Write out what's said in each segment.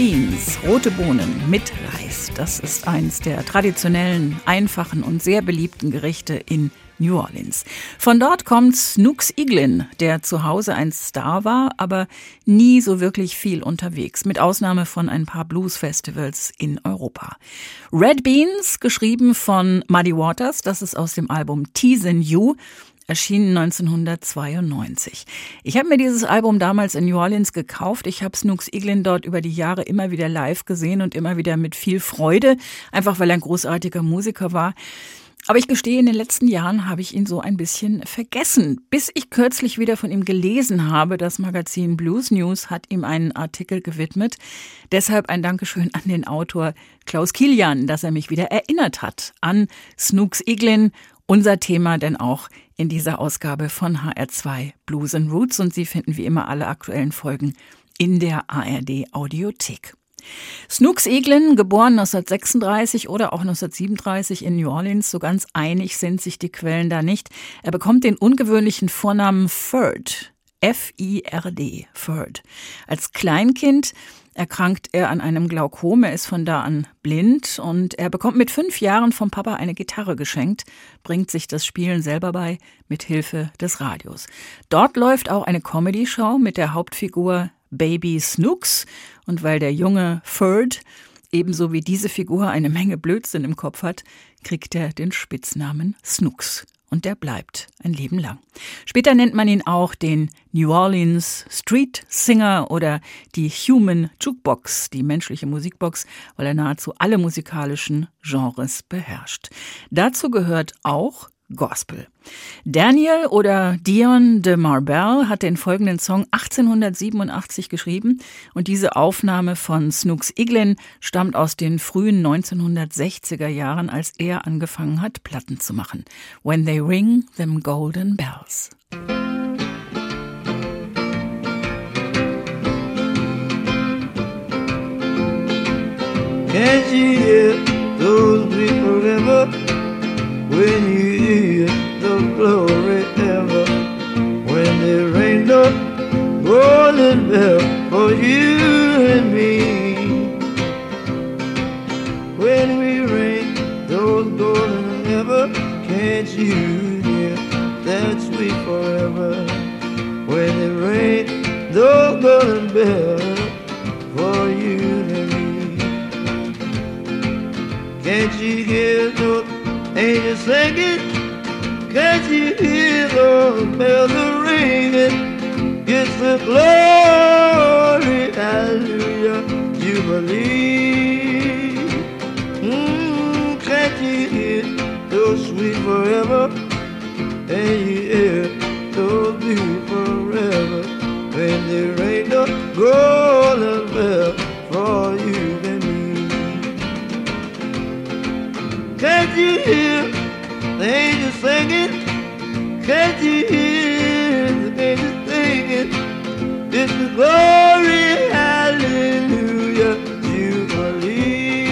Beans, rote Bohnen mit Reis. Das ist eins der traditionellen, einfachen und sehr beliebten Gerichte in New Orleans. Von dort kommt Snooks Eaglin, der zu Hause ein Star war, aber nie so wirklich viel unterwegs, mit Ausnahme von ein paar Blues-Festivals in Europa. Red Beans, geschrieben von Muddy Waters, das ist aus dem Album Teasin' You erschienen 1992. Ich habe mir dieses Album damals in New Orleans gekauft. Ich habe Snooks Eaglin dort über die Jahre immer wieder live gesehen und immer wieder mit viel Freude, einfach weil er ein großartiger Musiker war. Aber ich gestehe, in den letzten Jahren habe ich ihn so ein bisschen vergessen, bis ich kürzlich wieder von ihm gelesen habe. Das Magazin Blues News hat ihm einen Artikel gewidmet. Deshalb ein Dankeschön an den Autor Klaus Kilian, dass er mich wieder erinnert hat an Snooks Eaglin unser Thema denn auch in dieser Ausgabe von HR2 Blues and Roots und Sie finden wie immer alle aktuellen Folgen in der ARD Audiothek. Snooks Eglin, geboren 1936 oder auch 1937 in New Orleans, so ganz einig sind sich die Quellen da nicht. Er bekommt den ungewöhnlichen Vornamen Ferd, F-I-R-D, Ferd. Als Kleinkind erkrankt er an einem Glaukom. Er ist von da an blind und er bekommt mit fünf Jahren vom Papa eine Gitarre geschenkt, bringt sich das Spielen selber bei mit Hilfe des Radios. Dort läuft auch eine Comedy-Show mit der Hauptfigur Baby Snooks und weil der junge Ferd ebenso wie diese Figur eine Menge Blödsinn im Kopf hat, kriegt er den Spitznamen Snooks. Und der bleibt ein Leben lang. Später nennt man ihn auch den New Orleans Street Singer oder die Human Jukebox, die menschliche Musikbox, weil er nahezu alle musikalischen Genres beherrscht. Dazu gehört auch Gospel. Daniel oder Dion de Marbell hat den folgenden Song 1887 geschrieben und diese Aufnahme von Snooks Iglin stammt aus den frühen 1960er Jahren, als er angefangen hat, Platten zu machen. When they ring them golden bells. Can't you you and me. When we ring those golden can't you hear that sweet forever? When no golden bell for you and me. Can't you hear those angels singing. Can't you hear those bells ringing? It's the glory, hallelujah, jubilee. Mm, can't you hear those sweet forever? And you hear those blue forever? When there ain't no golden bell for you and me. Can't you hear the angels singing? Can't you hear It's the glory, hallelujah, jubilee.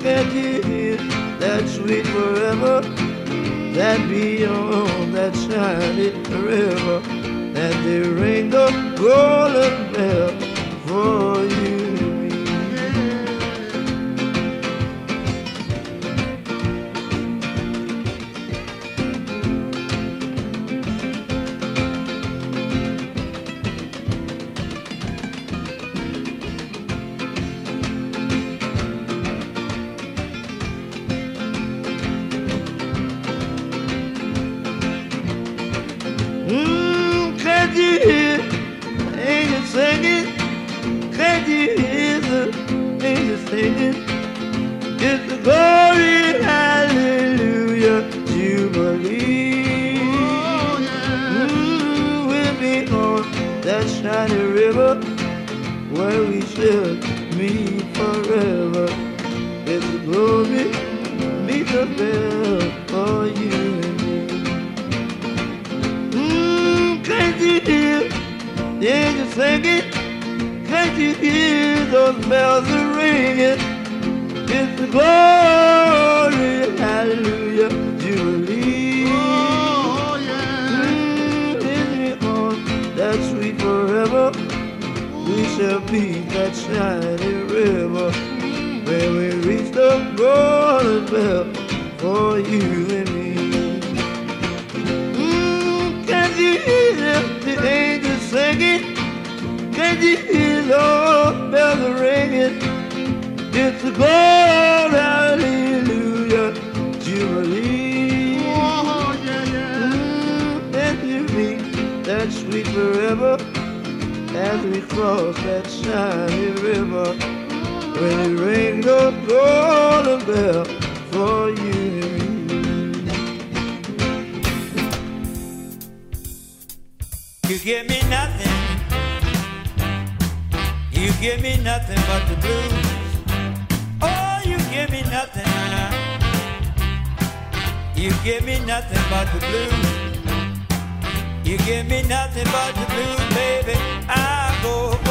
Can't you hear that sweet forever? That beyond that shining river, that they ring the golden bell singing. It's the glory, hallelujah, jubilee. Oh, yeah. mm, we'll be on that shiny river where we shall meet forever. It's the glory, meet the bell for you and me. Mm, can't you hear the angels singing? Can't you hear those bells are ringing? It's the glory, hallelujah, jubilee. Oh, yeah. Mm, on that sweet forever, we shall be that shiny river. When we reach the golden bell for you and me. Mm, can't you hear the angels singing? Can't you hear those bells ringing? It's the glory, hallelujah, jubilee. Oh, yeah, yeah. Mm, and you be that sweet forever as we cross that shiny river. When it rings the golden bell for you and me. You give me nothing you give me nothing but the blues. You give me nothing but the blues. You give me nothing but the blues, baby. I go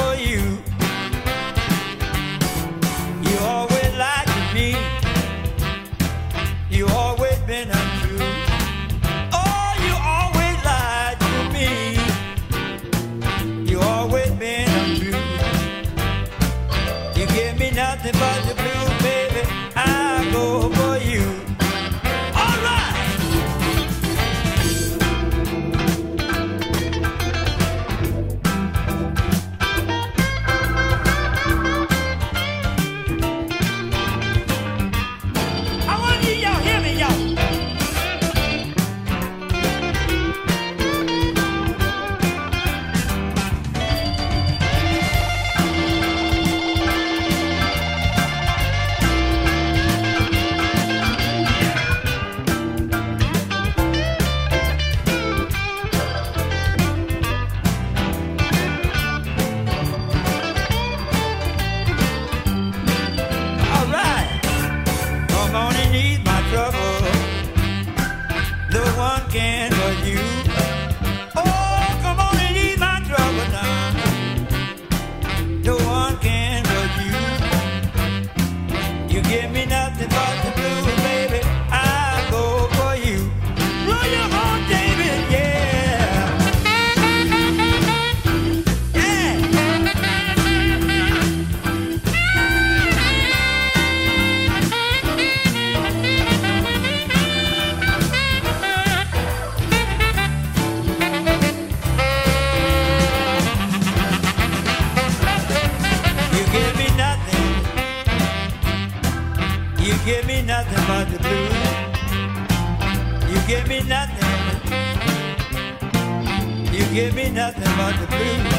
give me nothing but the blues.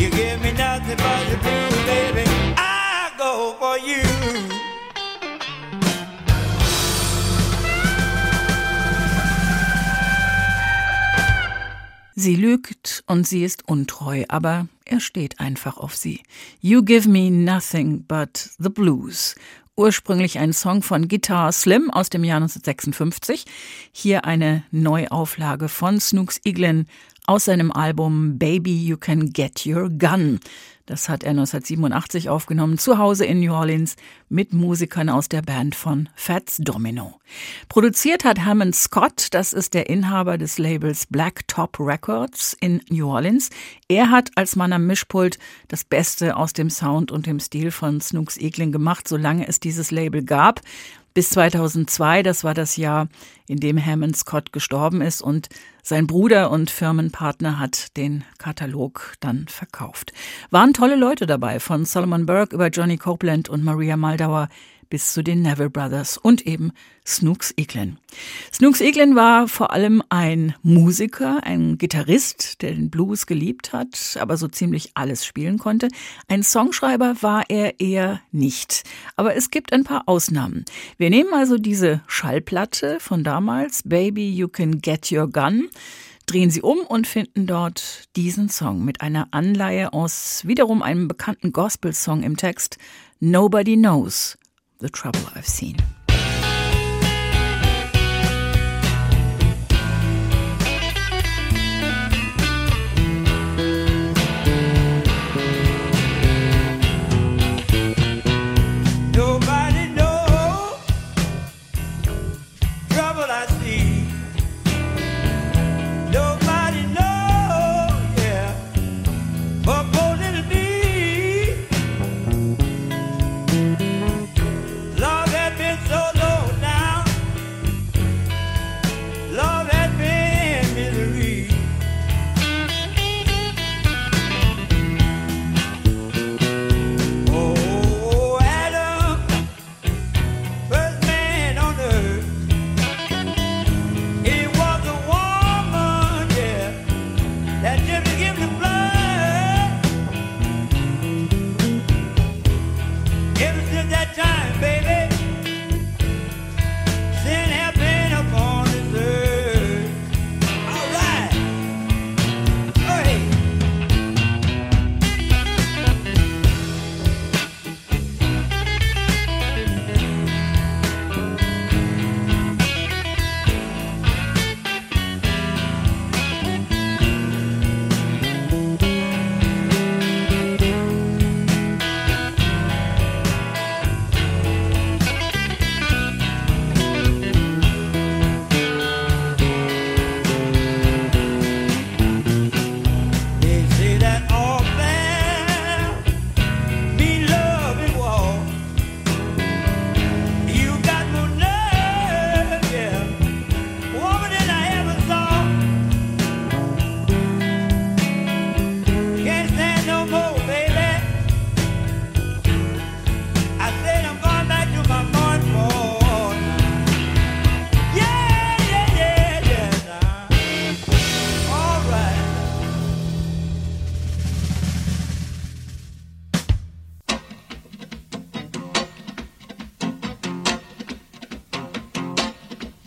You give me nothing but the blues, baby. I go for you. Sie lügt und sie ist untreu, aber er steht einfach auf sie. You give me nothing but the blues. Ursprünglich ein Song von Guitar Slim aus dem Jahr 1956. Hier eine Neuauflage von Snooks Eaglin aus seinem Album Baby You Can Get Your Gun. Das hat er 1987 aufgenommen, zu Hause in New Orleans mit Musikern aus der Band von Fats Domino. Produziert hat Hammond Scott, das ist der Inhaber des Labels Black Top Records in New Orleans. Er hat als Mann am Mischpult das Beste aus dem Sound und dem Stil von Snooks Eaglin gemacht, solange es dieses Label gab. Bis 2002, das war das Jahr, in dem Hammond Scott gestorben ist und sein Bruder und Firmenpartner hat den Katalog dann verkauft. Waren tolle Leute dabei, von Solomon Burke über Johnny Copeland und Maria Maldauer bis zu den Neville Brothers und eben Snooks Eaglin. Snooks Eaglin war vor allem ein Musiker, ein Gitarrist, der den Blues geliebt hat, aber so ziemlich alles spielen konnte. Ein Songschreiber war er eher nicht. Aber es gibt ein paar Ausnahmen. Wir nehmen also diese Schallplatte von damals, Baby You Can Get Your Gun, drehen sie um und finden dort diesen Song mit einer Anleihe aus wiederum einem bekannten Gospel-Song im Text Nobody Knows the Trouble I've Seen.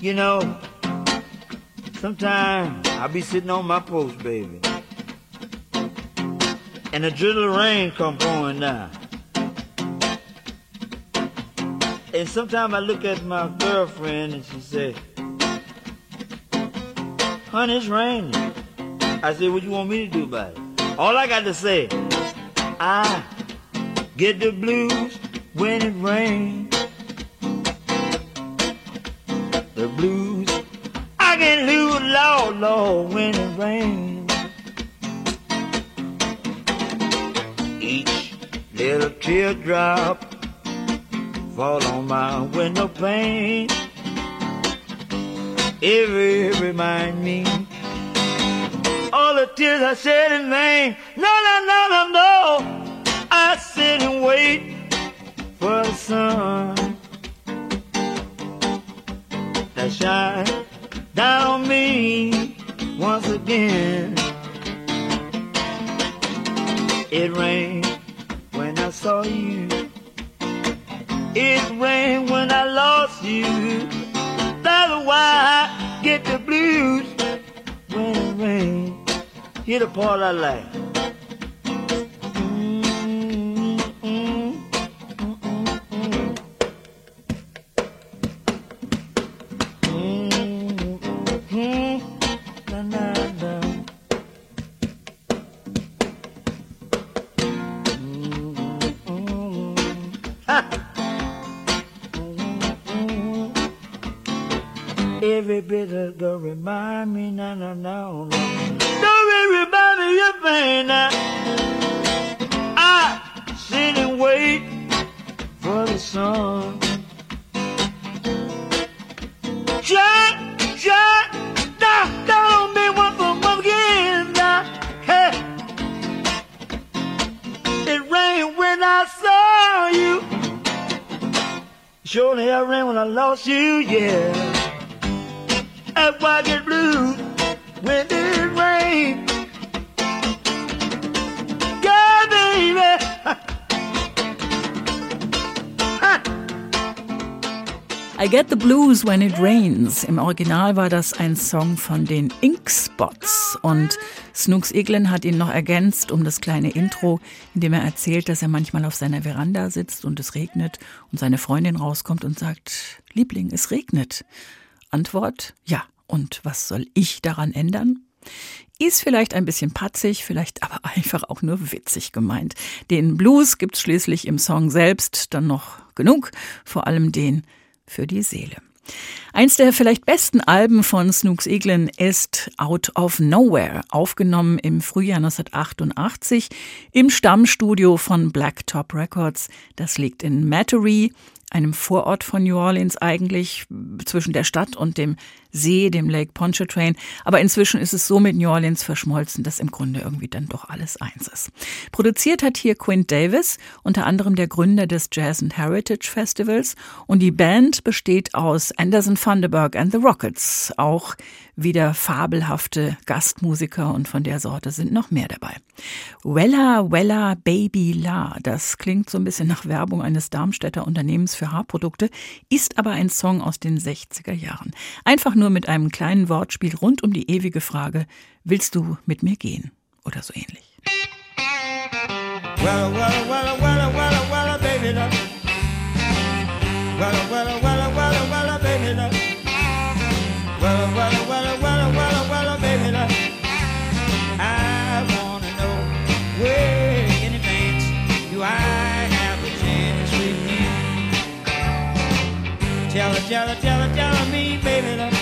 You know, sometimes I'll be sitting on my post, baby, and a drizzle of rain come pouring down. And sometimes I look at my girlfriend and she say, honey, it's raining. I said, what you want me to do about it? All I got to say, I get the blues when it rains. The blues, I can lose, Lord, Lord, when it rains. Each little teardrop fall on my window pane. Every remind me all the tears I shed in vain. No, no, no, no, no. I sit and wait for the sun shine down on me once again. It rained when I saw you. It rained when I lost you. That's why I get the blues when it rains. Hear the part I like. Mm-hmm. Every bit of the remind me, no, no, no, oh, no. Don't me of pain now. I sit and wait for the sun. Shine, shine, down on me one for one again now. Hey. It rained when I saw you. Surely it rained when I lost you, yeah. I get. I Get the Blues When It Rains. Im Original war das ein Song von den Ink Spots und Snooks Eglin hat ihn noch ergänzt um das kleine Intro, in dem er erzählt, dass er manchmal auf seiner Veranda sitzt und es regnet und seine Freundin rauskommt und sagt, Liebling, es regnet. Antwort, ja. Und was soll ich daran ändern? Ist vielleicht ein bisschen patzig, vielleicht aber einfach auch nur witzig gemeint. Den Blues gibt's schließlich im Song selbst dann noch genug, vor allem den für die Seele. Eins der vielleicht besten Alben von Snooks Eaglin ist Out of Nowhere, aufgenommen im Frühjahr 1988 im Stammstudio von Blacktop Records. Das liegt in Metairie, einem Vorort von New Orleans eigentlich, zwischen der Stadt und dem See, dem Lake Pontchartrain. Aber inzwischen ist es so mit New Orleans verschmolzen, dass im Grunde irgendwie dann doch alles eins ist. Produziert hat hier Quint Davis, unter anderem der Gründer des Jazz and Heritage Festivals. Und die Band besteht aus Anderson Thunderberg and the Rockets. Auch wieder fabelhafte Gastmusiker und von der Sorte sind noch mehr dabei. Wella Wella Baby La, das klingt so ein bisschen nach Werbung eines Darmstädter Unternehmens für Haarprodukte, ist aber ein Song aus den 60er Jahren. Einfach nur mit einem kleinen Wortspiel rund um die ewige Frage, willst du mit mir gehen? Oder so ähnlich. Well, well, well, well, well, baby, love. Well, well, well, well, well, baby, love. Well, well, well, well, well, well, baby, love. I wanna know where in advance do I have a chance with you? Tell her, tell her, tell her, tell her me, baby, love.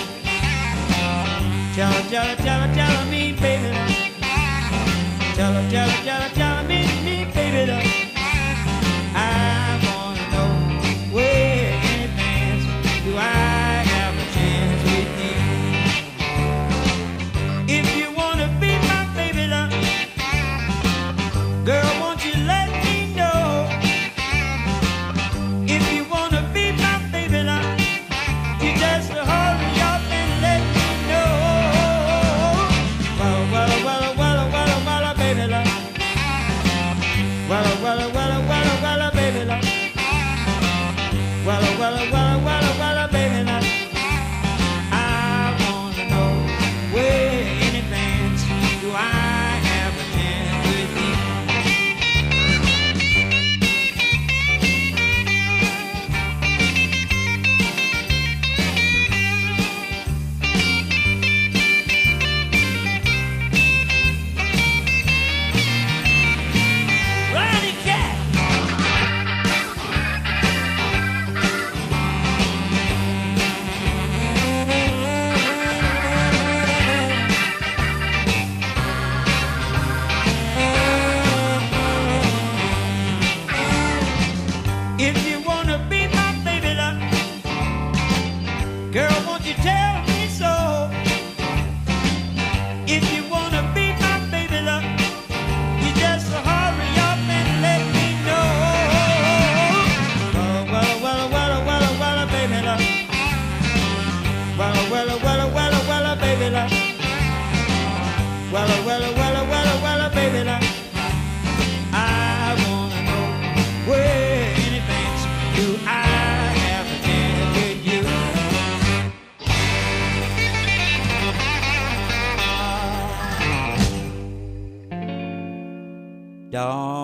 Tell her, tell her, tell her, me, baby. Tell her, tell her, tell her, tell her me, me, baby,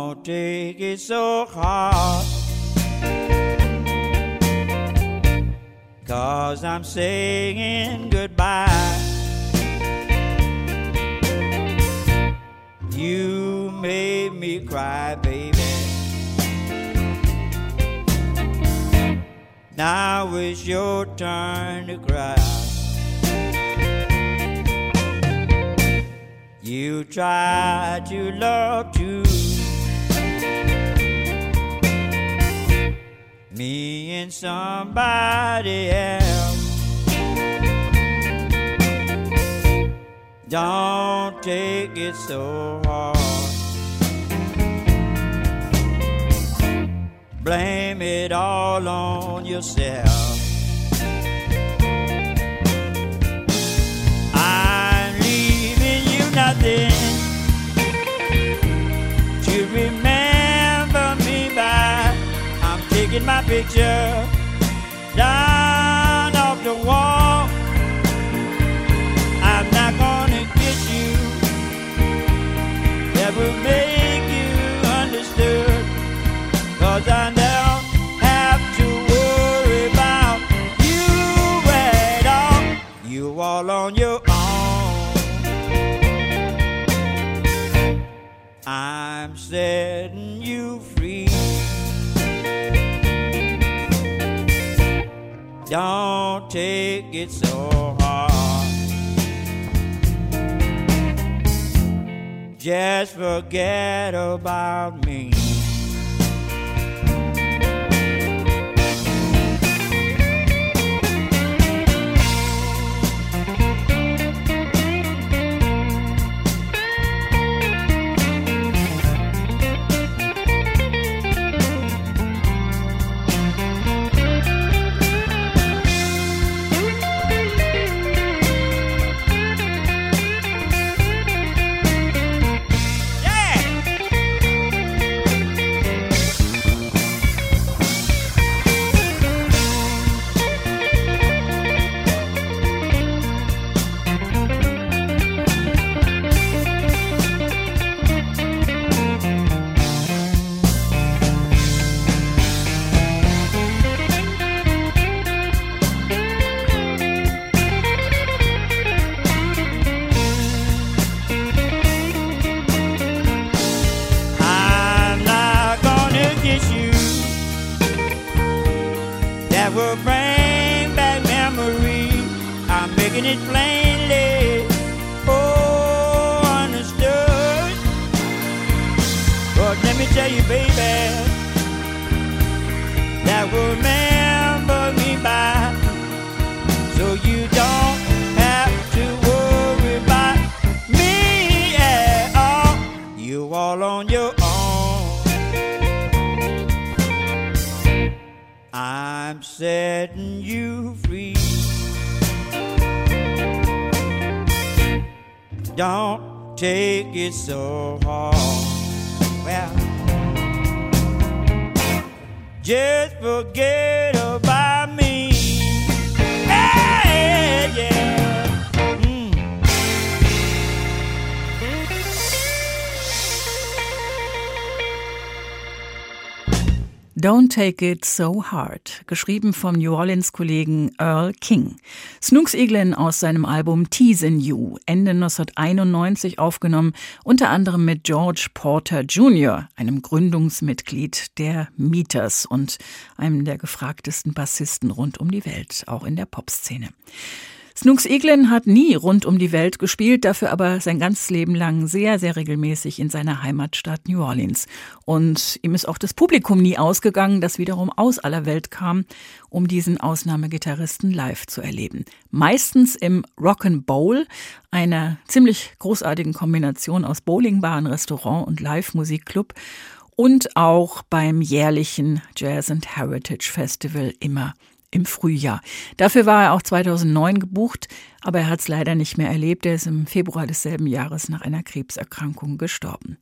Don't take it so hard. Cause I'm saying goodbye. You made me cry, baby. Now it's your turn to cry. You tried to love too. Me and somebody else. Don't take it so hard. Blame it all on yourself. I'm leaving you nothing my picture Just forget about me. Will bring back memory. I'm making it plainly. Oh, understood. But let me tell you, baby, that will remember Don't take it so hard. Well, just forget about Don't Take It So Hard, geschrieben vom New Orleans-Kollegen Earl King. Snooks Eaglin aus seinem Album Teasin' You, Ende 1991 aufgenommen, unter anderem mit George Porter Jr., einem Gründungsmitglied der Meters und einem der gefragtesten Bassisten rund um die Welt, auch in der Popszene. Snooks Eaglin hat nie rund um die Welt gespielt, dafür aber sein ganzes Leben lang sehr, sehr regelmäßig in seiner Heimatstadt New Orleans. Und ihm ist auch das Publikum nie ausgegangen, das wiederum aus aller Welt kam, um diesen Ausnahmegitarristen live zu erleben. Meistens im Rock'n'Bowl, einer ziemlich großartigen Kombination aus Bowlingbahn, Restaurant und Live-Musikclub und auch beim jährlichen Jazz and Heritage Festival immer im Frühjahr. Dafür war er auch 2009 gebucht, aber er hat es leider nicht mehr erlebt. Er ist im Februar desselben Jahres nach einer Krebserkrankung gestorben.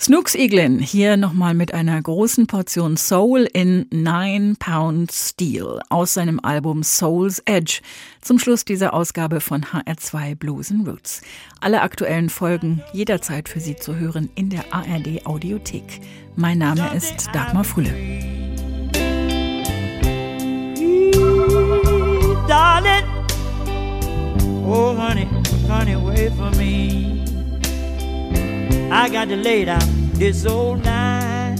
Snooks Eaglin hier nochmal mit einer großen Portion Soul in Nine Pound Steel aus seinem Album Soul's Edge. Zum Schluss dieser Ausgabe von HR2 Blues and Roots. Alle aktuellen Folgen jederzeit für Sie zu hören in der ARD Audiothek. Mein Name ist Dagmar Fulle. Darling, oh honey, honey, wait for me. I got to lay down this old night,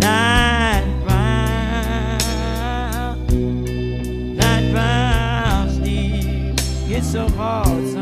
night round, night round, Steve. It's so hard sometimes.